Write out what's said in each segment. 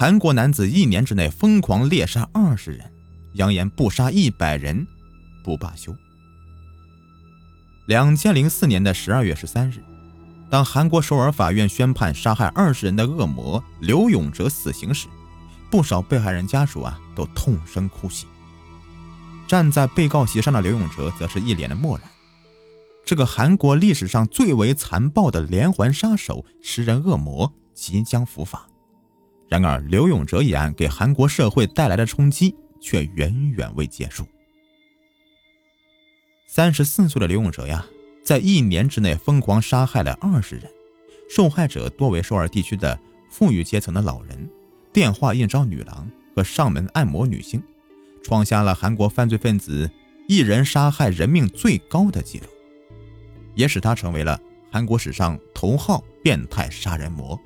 韩国男子一年之内疯狂猎杀二十人，扬言不杀一百人不罢休。两千零四年的十二月十三日，当韩国首尔法院宣判杀害二十人的恶魔刘永哲死刑时，不少被害人家属啊都痛声哭泣。站在被告席上的刘永哲则是一脸的漠然。这个韩国历史上最为残暴的连环杀手、食人恶魔即将伏法。然而，刘永哲一案给韩国社会带来的冲击却远远未结束。三十四岁的刘永哲呀，在一年之内疯狂杀害了二十人，受害者多为首尔地区的富裕阶层的老人、电话应招女郎和上门按摩女星，创下了韩国犯罪分子一人杀害人命最高的记录，也使他成为了韩国史上头号变态杀人魔。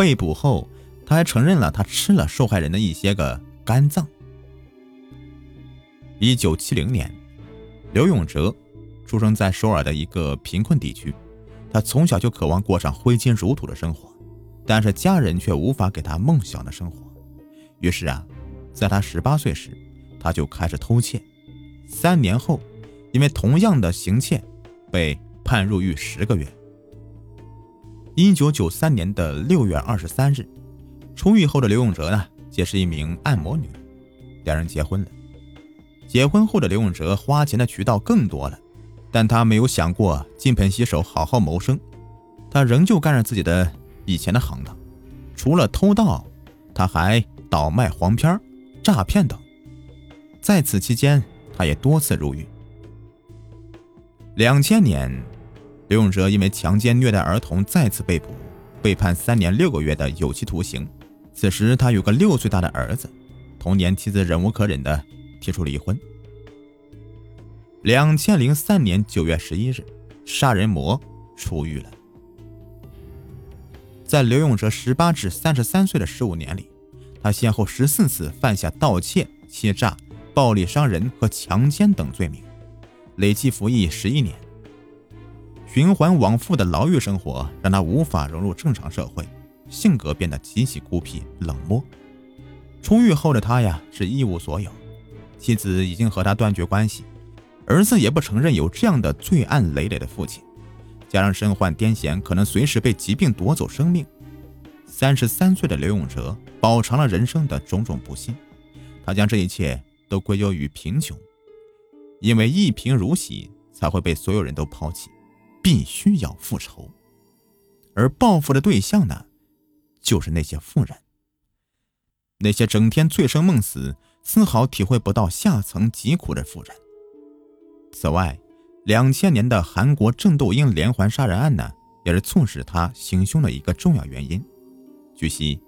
被捕后，他还承认了他吃了受害人的一些个肝脏。一九七零年，刘永哲出生在首尔的一个贫困地区，他从小就渴望过上挥金如土的生活，但是家人却无法给他梦想的生活。于是啊，在他十八岁时，他就开始偷窃。三年后，因为同样的行窃，被判入狱十个月。一九九三年的六月二十三日，出狱后的刘永哲呢，结识一名按摩女，两人结婚了。结婚后的刘永哲花钱的渠道更多了，但他没有想过金盆洗手，好好谋生。他仍旧干着自己的以前的行当，除了偷盗，他还倒卖黄片、诈骗等。在此期间，他也多次入狱。两千年。刘永哲因为强奸虐待儿童再次被捕，被判三年六个月的有期徒刑。此时他有个六岁大的儿子，同年妻子忍无可忍的提出离婚。两千零三年九月十一日，杀人魔出狱了。在刘永哲十八至三十三岁的十五年里，他先后十四次犯下盗窃、欺诈、暴力伤人和强奸等罪名，累计服役十一年。循环往复的牢狱生活让他无法融入正常社会，性格变得极其孤僻冷漠。出狱后的他呀是一无所有，妻子已经和他断绝关系，儿子也不承认有这样的罪案累累的父亲，加上身患癫痫，可能随时被疾病夺走生命。三十三岁的刘永哲饱尝了人生的种种不幸，他将这一切都归咎于贫穷，因为一贫如洗，才会被所有人都抛弃。必须要复仇，而报复的对象呢，就是那些富人，那些整天醉生梦死、丝毫体会不到下层疾苦的富人。此外，两千年的韩国郑斗英连环杀人案呢，也是促使他行凶的一个重要原因。据悉，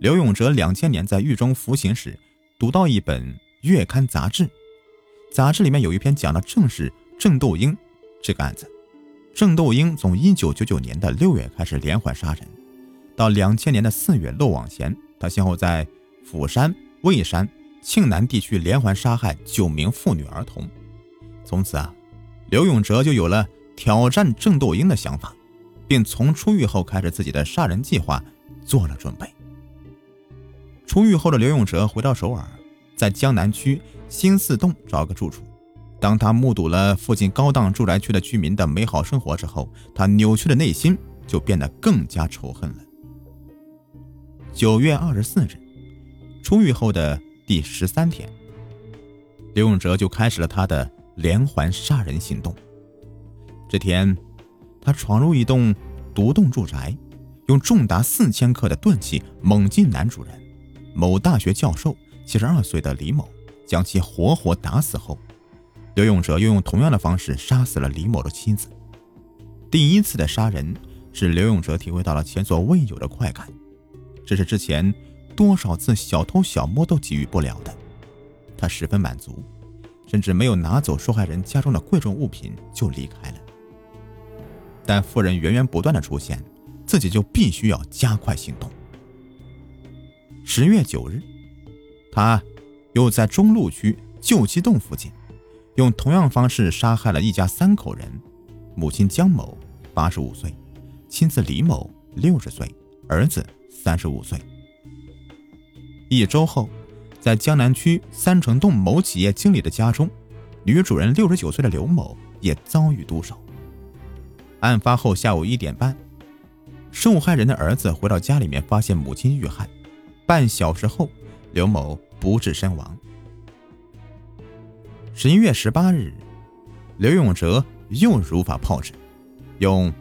刘永哲两千年在狱中服刑时，读到一本月刊杂志，杂志里面有一篇讲的正是郑斗英这个案子。郑斗英从1999年的六月开始连环杀人，到2000年的四月落网前，他先后在釜山、蔚山、庆南地区连环杀害九名妇女儿童。从此啊，刘永哲就有了挑战郑斗英的想法，并从出狱后开始自己的杀人计划做了准备。出狱后的刘永哲回到首尔，在江南区新四洞找个住处。当他目睹了附近高档住宅区的居民的美好生活之后，他扭曲的内心就变得更加仇恨了。九月二十四日，出狱后的第十三天，刘永哲就开始了他的连环杀人行动。这天，他闯入一栋独栋住宅，用重达四千克的钝器猛击男主人某大学教授七十二岁的李某，将其活活打死后。刘永哲又用同样的方式杀死了李某的妻子。第一次的杀人使刘永哲体会到了前所未有的快感，这是之前多少次小偷小摸都给予不了的。他十分满足，甚至没有拿走受害人家中的贵重物品就离开了。但妇人源源不断的出现，自己就必须要加快行动。十月九日，他又在中路区旧七栋附近。用同样方式杀害了一家三口人：母亲江某，八十五岁；妻子李某，六十岁；儿子三十五岁。一周后，在江南区三城洞某企业经理的家中，女主人六十九岁的刘某也遭遇毒手。案发后下午一点半，受害人的儿子回到家里面，发现母亲遇害。半小时后，刘某不治身亡。十一月十八日，刘永哲又如法炮制，用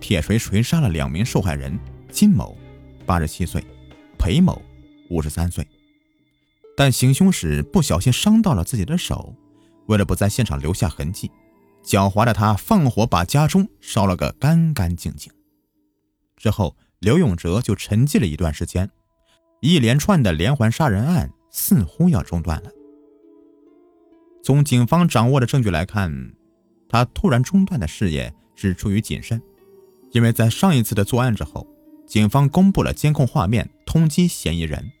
铁锤锤杀了两名受害人：金某，八十七岁；裴某，五十三岁。但行凶时不小心伤到了自己的手，为了不在现场留下痕迹。狡猾的他放火把家中烧了个干干净净。之后，刘永哲就沉寂了一段时间，一连串的连环杀人案似乎要中断了。从警方掌握的证据来看，他突然中断的事业是出于谨慎，因为在上一次的作案之后，警方公布了监控画面通缉嫌疑人，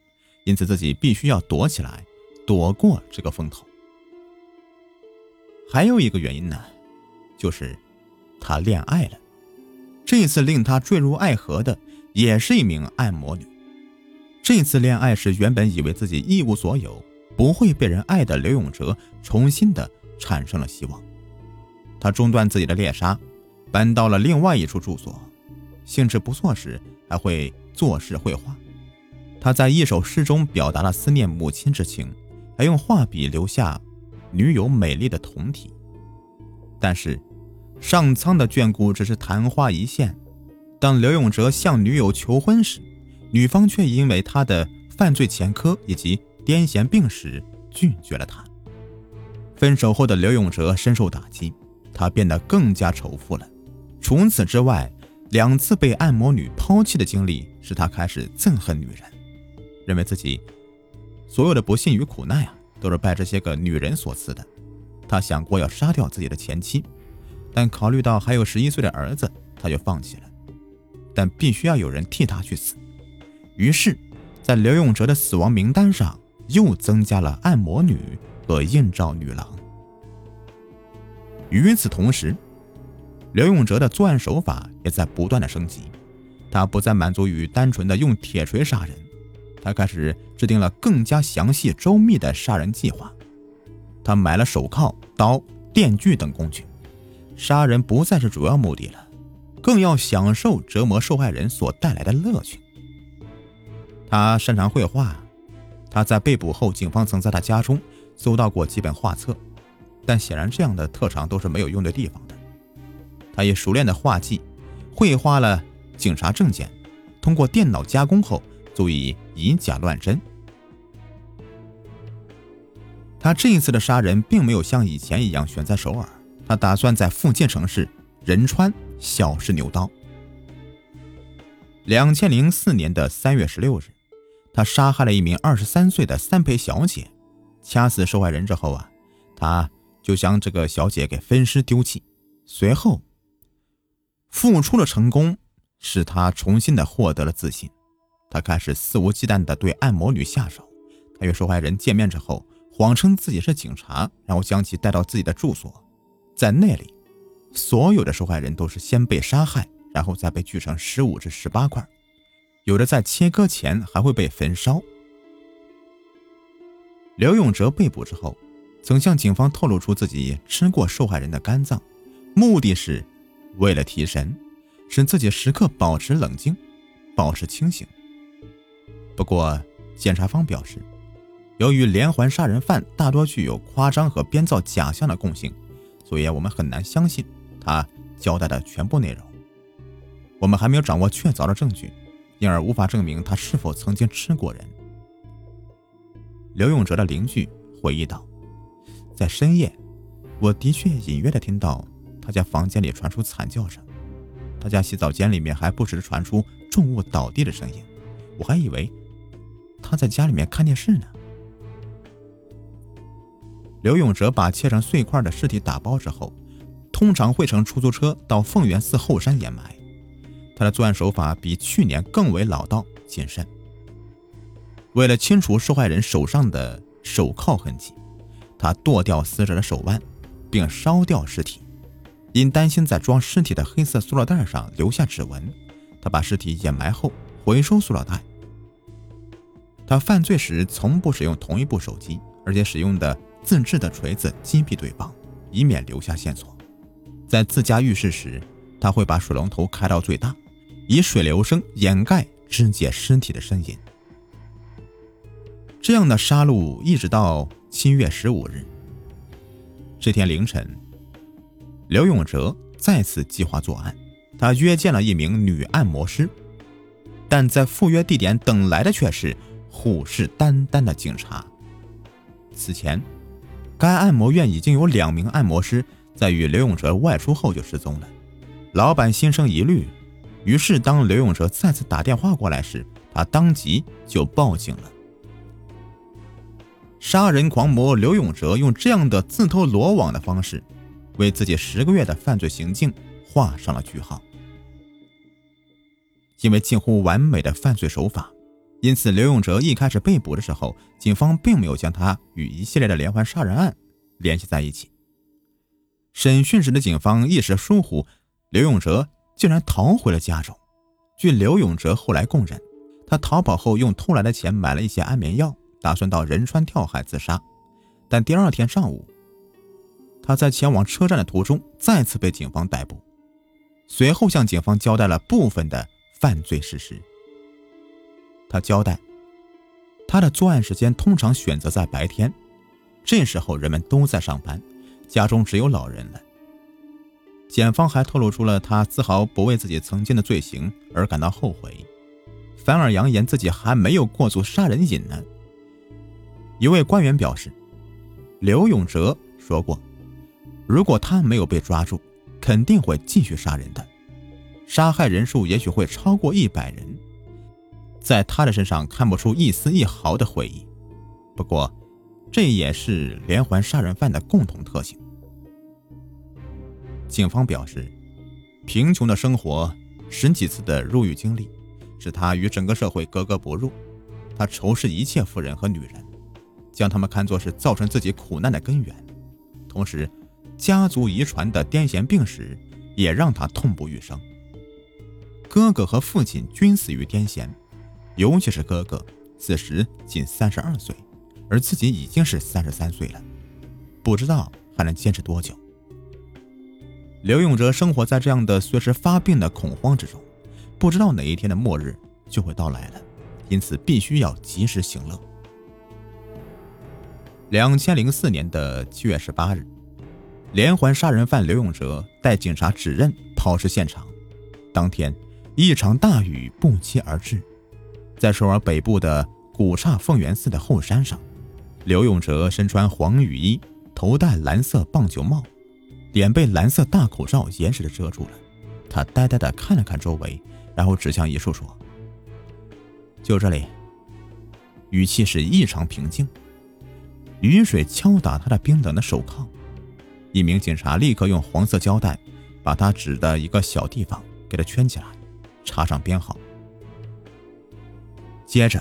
因此自己必须要躲起来，躲过这个风头。还有一个原因呢。就是，他恋爱了。这次令他坠入爱河的，也是一名按摩女。这次恋爱是原本以为自己一无所有，不会被人爱的刘永哲，重新的产生了希望。他中断自己的猎杀，搬到了另外一处住所。兴致不错时，还会作诗绘画。他在一首诗中表达了思念母亲之情，还用画笔留下女友美丽的酮体。但是，上苍的眷顾只是昙花一现。当刘永哲向女友求婚时，女方却因为他的犯罪前科以及癫痫病史拒绝了他。分手后的刘永哲深受打击，他变得更加仇富了。除此之外，两次被按摩女抛弃的经历使他开始憎恨女人，认为自己所有的不幸与苦难啊，都是拜这些个女人所赐的。他想过要杀掉自己的前妻，但考虑到还有十一岁的儿子，他就放弃了。但必须要有人替他去死，于是，在刘永哲的死亡名单上又增加了按摩女和应召女郎。与此同时，刘永哲的作案手法也在不断的升级，他不再满足于单纯的用铁锤杀人，他开始制定了更加详细周密的杀人计划。他买了手铐、刀、电锯等工具，杀人不再是主要目的了，更要享受折磨受害人所带来的乐趣。他擅长绘画，他在被捕后，警方曾在他家中搜到过几本画册，但显然这样的特长都是没有用的地方的。他以熟练的画技绘画了警察证件，通过电脑加工后，足以以假乱真。他这一次的杀人并没有像以前一样选在首尔，他打算在附近城市仁川小试牛刀。两千零四年的三月十六日，他杀害了一名二十三岁的三陪小姐，掐死受害人之后啊，他就将这个小姐给分尸丢弃。随后，付出了成功使他重新的获得了自信，他开始肆无忌惮的对按摩女下手。他与受害人见面之后。谎称自己是警察，然后将其带到自己的住所，在那里，所有的受害人都是先被杀害，然后再被锯成十五至十八块，有的在切割前还会被焚烧。刘永哲被捕之后，曾向警方透露出自己吃过受害人的肝脏，目的是为了提神，使自己时刻保持冷静，保持清醒。不过，检察方表示。由于连环杀人犯大多具有夸张和编造假象的共性，所以我们很难相信他交代的全部内容。我们还没有掌握确凿的证据，因而无法证明他是否曾经吃过人。刘永哲的邻居回忆道：“在深夜，我的确隐约的听到他家房间里传出惨叫声，他家洗澡间里面还不时传出重物倒地的声音，我还以为他在家里面看电视呢。”刘永哲把切成碎块的尸体打包之后，通常会乘出租车到凤源寺后山掩埋。他的作案手法比去年更为老道谨慎。为了清除受害人手上的手铐痕迹，他剁掉死者的手腕，并烧掉尸体。因担心在装尸体的黑色塑料袋上留下指纹，他把尸体掩埋后回收塑料袋。他犯罪时从不使用同一部手机，而且使用的自制的锤子击毙对方，以免留下线索。在自家浴室时，他会把水龙头开到最大，以水流声掩盖肢解尸体的声音。这样的杀戮一直到七月十五日。这天凌晨，刘永哲再次计划作案。他约见了一名女按摩师，但在赴约地点等来的却是虎视眈眈的警察。此前，该按摩院已经有两名按摩师在与刘永哲外出后就失踪了。老板心生疑虑，于是当刘永哲再次打电话过来时，他当即就报警了。杀人狂魔刘永哲用这样的自投罗网的方式，为自己十个月的犯罪行径画上了句号。因为近乎完美的犯罪手法，因此刘永哲一开始被捕的时候，警方并没有将他与一系列的连环杀人案联系在一起。审讯时的警方一时疏忽，刘永哲竟然逃回了家中。据刘永哲后来供认，他逃跑后用偷来的钱买了一些安眠药。打算到仁川跳海自杀，但第二天上午，他在前往车站的途中再次被警方逮捕，随后向警方交代了部分的犯罪事实。他交代，他的作案时间通常选择在白天，这时候人们都在上班，家中只有老人了。检方还透露出了他丝毫不为自己曾经的罪行而感到后悔，反而扬言自己还没有过足杀人瘾呢。一位官员表示，刘永哲说过，如果他没有被抓住，肯定会继续杀人的，杀害人数也许会超过一百人，在他的身上看不出一丝一毫的悔意。不过，这也是连环杀人犯的共同特性。警方表示，贫穷的生活、十几次的入狱经历，使他与整个社会格格不入，他仇视一切富人和女人。将他们看作是造成自己苦难的根源，同时，家族遗传的癫痫病史也让他痛不欲生。哥哥和父亲均死于癫痫，尤其是哥哥，此时仅三十二岁，而自己已经是三十三岁了，不知道还能坚持多久。刘永哲生活在这样的随时发病的恐慌之中，不知道哪一天的末日就会到来了，因此必须要及时行乐。两千零四年的七月十八日，连环杀人犯刘永哲带警察指认抛尸现场。当天，一场大雨不期而至，在首尔北部的古刹凤元寺的后山上，刘永哲身穿黄雨衣，头戴蓝色棒球帽，脸被蓝色大口罩严实的遮住了。他呆呆的看了看周围，然后指向一处说：“就这里。”语气是异常平静。雨水敲打他的冰冷的手铐，一名警察立刻用黄色胶带把他指的一个小地方给他圈起来，插上编号。接着，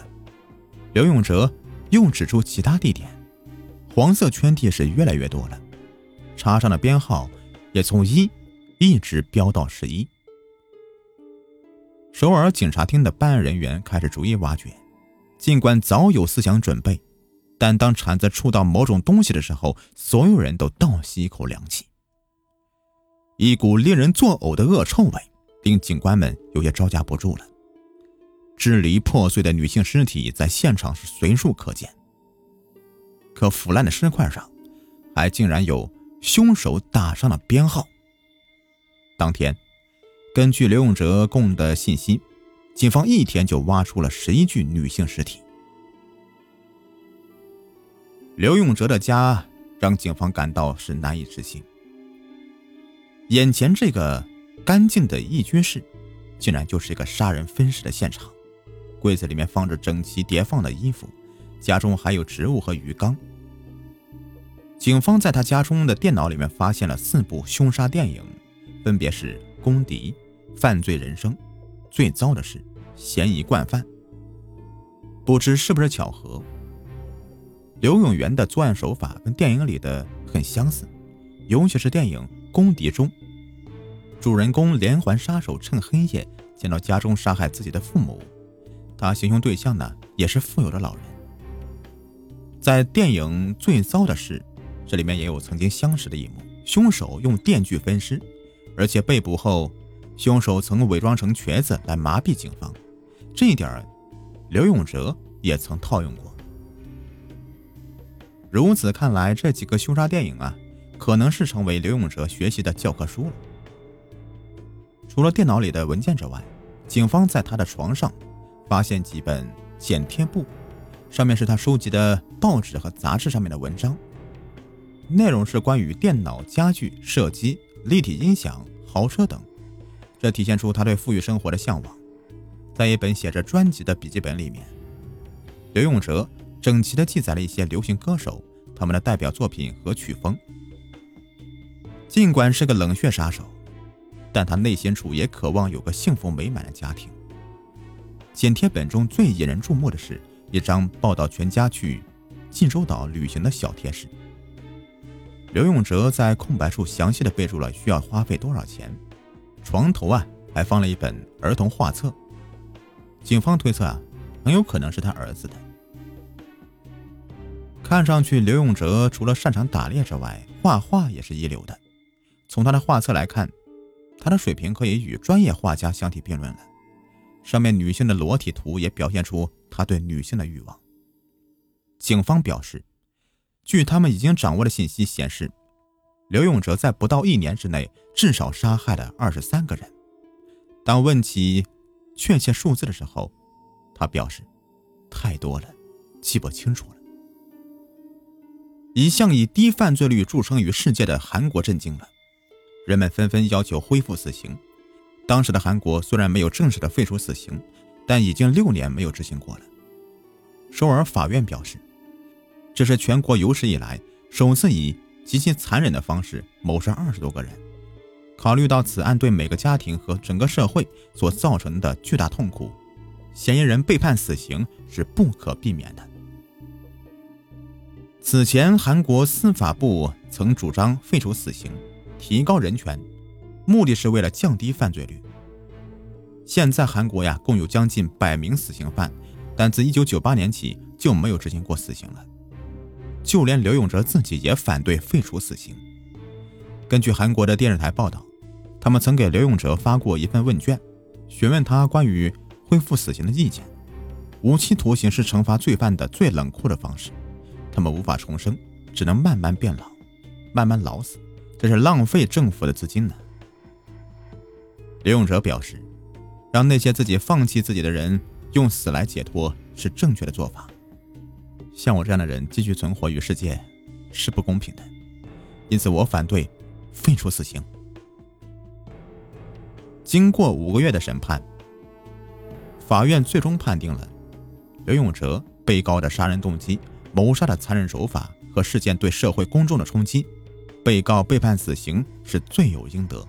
刘永哲又指出其他地点，黄色圈地是越来越多了，插上的编号也从一一直飙到十一。首尔警察厅的办案人员开始逐一挖掘，尽管早有思想准备。但当铲子触到某种东西的时候，所有人都倒吸一口凉气。一股令人作呕的恶臭味令警官们有些招架不住了。支离破碎的女性尸体在现场是随处可见，可腐烂的尸块上还竟然有凶手打上了编号。当天，根据刘永哲供的信息，警方一天就挖出了十一具女性尸体。刘永哲的家让警方感到是难以置信。眼前这个干净的一居室，竟然就是一个杀人分尸的现场。柜子里面放着整齐叠放的衣服，家中还有植物和鱼缸。警方在他家中的电脑里面发现了四部凶杀电影，分别是《公敌》《犯罪人生》《最糟的是嫌疑惯犯》。不知是不是巧合？刘永元的作案手法跟电影里的很相似，尤其是电影《公敌》中，主人公连环杀手趁黑夜潜到家中杀害自己的父母，他行凶对象呢也是富有的老人。在电影《最糟的事》这里面也有曾经相识的一幕，凶手用电锯分尸，而且被捕后，凶手曾伪装成瘸子来麻痹警方，这一点刘永哲也曾套用过。如此看来，这几个凶杀电影啊，可能是成为刘永哲学习的教科书了。除了电脑里的文件之外，警方在他的床上发现几本剪贴簿，上面是他收集的报纸和杂志上面的文章，内容是关于电脑、家具、射击、立体音响、豪车等，这体现出他对富裕生活的向往。在一本写着专辑的笔记本里面，刘永哲。整齐地记载了一些流行歌手他们的代表作品和曲风。尽管是个冷血杀手，但他内心处也渴望有个幸福美满的家庭。剪贴本中最引人注目的是一张报道全家去济州岛旅行的小贴士。刘永哲在空白处详细的备注了需要花费多少钱，床头啊还放了一本儿童画册。警方推测啊，很有可能是他儿子的。看上去，刘永哲除了擅长打猎之外，画画也是一流的。从他的画册来看，他的水平可以与专业画家相提并论了。上面女性的裸体图也表现出他对女性的欲望。警方表示，据他们已经掌握的信息显示，刘永哲在不到一年之内至少杀害了二十三个人。当问起确切数字的时候，他表示，太多了，记不清楚了。一向以低犯罪率著称于世界的韩国震惊了，人们纷纷要求恢复死刑。当时的韩国虽然没有正式的废除死刑，但已经六年没有执行过了。首尔法院表示，这是全国有史以来首次以极其残忍的方式谋杀二十多个人。考虑到此案对每个家庭和整个社会所造成的巨大痛苦，嫌疑人被判死刑是不可避免的。此前，韩国司法部曾主张废除死刑，提高人权，目的是为了降低犯罪率。现在，韩国呀共有将近百名死刑犯，但自1998年起就没有执行过死刑了。就连刘永哲自己也反对废除死刑。根据韩国的电视台报道，他们曾给刘永哲发过一份问卷，询问他关于恢复死刑的意见。无期徒刑是惩罚罪犯的最冷酷的方式。他们无法重生，只能慢慢变老，慢慢老死，这是浪费政府的资金呢。刘永哲表示，让那些自己放弃自己的人用死来解脱是正确的做法。像我这样的人继续存活于世界是不公平的，因此我反对废除死刑。经过五个月的审判，法院最终判定了刘永哲被告的杀人动机。谋杀的残忍手法和事件对社会公众的冲击，被告被判死刑是罪有应得。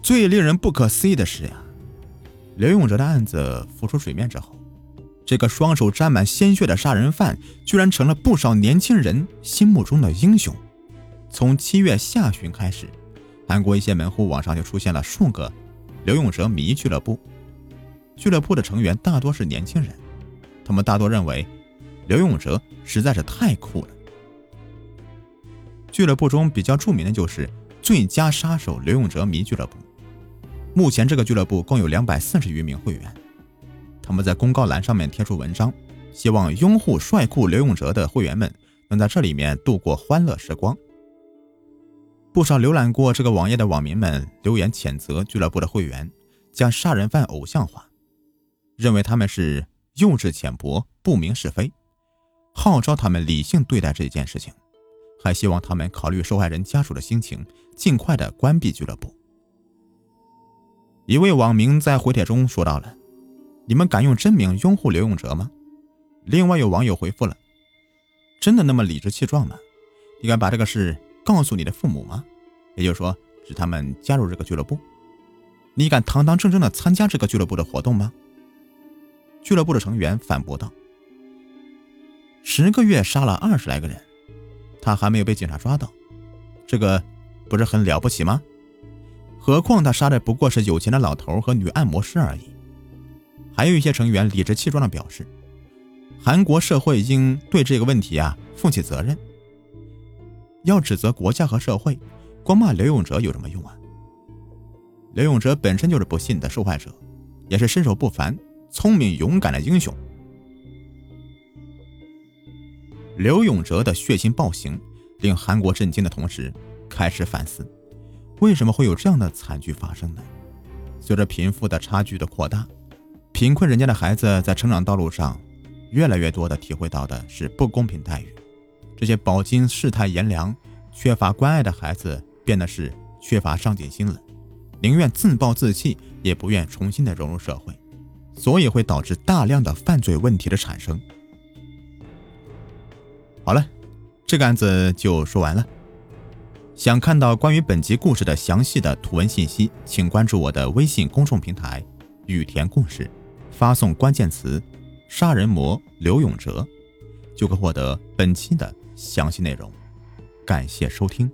最令人不可思议的是呀，刘永哲的案子浮出水面之后，这个双手沾满鲜血的杀人犯居然成了不少年轻人心目中的英雄。从七月下旬开始，韩国一些门户网上就出现了数个刘永哲迷俱乐部，俱乐部的成员大多是年轻人。他们大多认为，刘永哲实在是太酷了。俱乐部中比较著名的就是“最佳杀手刘永哲迷俱乐部”。目前，这个俱乐部共有两百四十余名会员。他们在公告栏上面贴出文章，希望拥护帅酷刘永哲的会员们能在这里面度过欢乐时光。不少浏览过这个网页的网民们留言谴责俱乐部的会员将杀人犯偶像化，认为他们是。幼稚浅薄，不明是非，号召他们理性对待这件事情，还希望他们考虑受害人家属的心情，尽快的关闭俱乐部。一位网民在回帖中说到了：“你们敢用真名拥护刘永哲吗？”另外有网友回复了：“真的那么理直气壮吗？你敢把这个事告诉你的父母吗？也就是说，使他们加入这个俱乐部？你敢堂堂正正的参加这个俱乐部的活动吗？”俱乐部的成员反驳道：“十个月杀了二十来个人，他还没有被警察抓到，这个不是很了不起吗？何况他杀的不过是有钱的老头和女按摩师而已。还有一些成员理直气壮地表示，韩国社会应对这个问题啊负起责任。要指责国家和社会，光骂刘永哲有什么用啊？刘永哲本身就是不幸的受害者，也是身手不凡、聪明勇敢的英雄。刘永哲的血腥暴行令韩国震惊的同时，开始反思：为什么会有这样的惨剧发生呢？随着贫富的差距的扩大，贫困人家的孩子在成长道路上，越来越多的体会到的是不公平待遇。这些饱经世态炎凉、缺乏关爱的孩子，变得是缺乏上进心了，宁愿自暴自弃，也不愿重新的融入社会，所以会导致大量的犯罪问题的产生。好了，这个案子就说完了。想看到关于本集故事的详细的图文信息，请关注我的微信公众平台“雨田故事”，发送关键词“杀人魔刘永哲”，就可获得本期的详细内容。感谢收听。